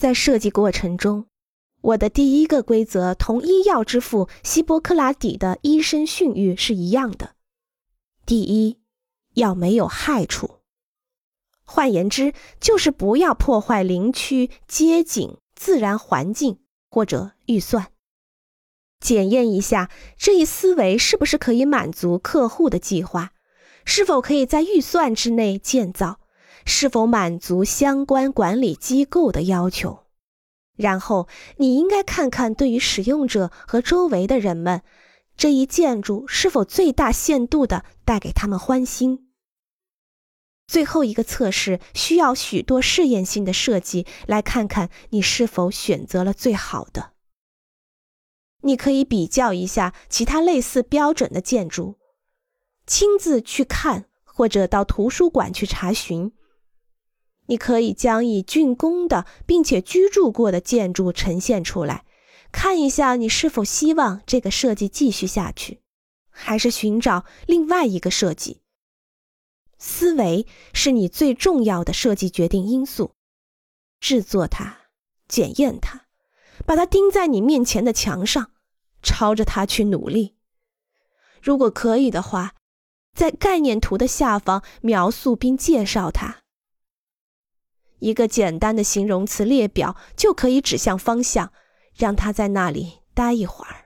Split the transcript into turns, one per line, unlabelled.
在设计过程中，我的第一个规则同医药之父希波克拉底的医生训谕是一样的：第一，要没有害处。换言之，就是不要破坏林区、街景、自然环境或者预算。检验一下这一思维是不是可以满足客户的计划，是否可以在预算之内建造。是否满足相关管理机构的要求？然后你应该看看，对于使用者和周围的人们，这一建筑是否最大限度的带给他们欢心。最后一个测试需要许多试验性的设计，来看看你是否选择了最好的。你可以比较一下其他类似标准的建筑，亲自去看，或者到图书馆去查询。你可以将已竣工的并且居住过的建筑呈现出来，看一下你是否希望这个设计继续下去，还是寻找另外一个设计。思维是你最重要的设计决定因素。制作它，检验它，把它钉在你面前的墙上，朝着它去努力。如果可以的话，在概念图的下方描述并介绍它。一个简单的形容词列表就可以指向方向，让他在那里待一会儿。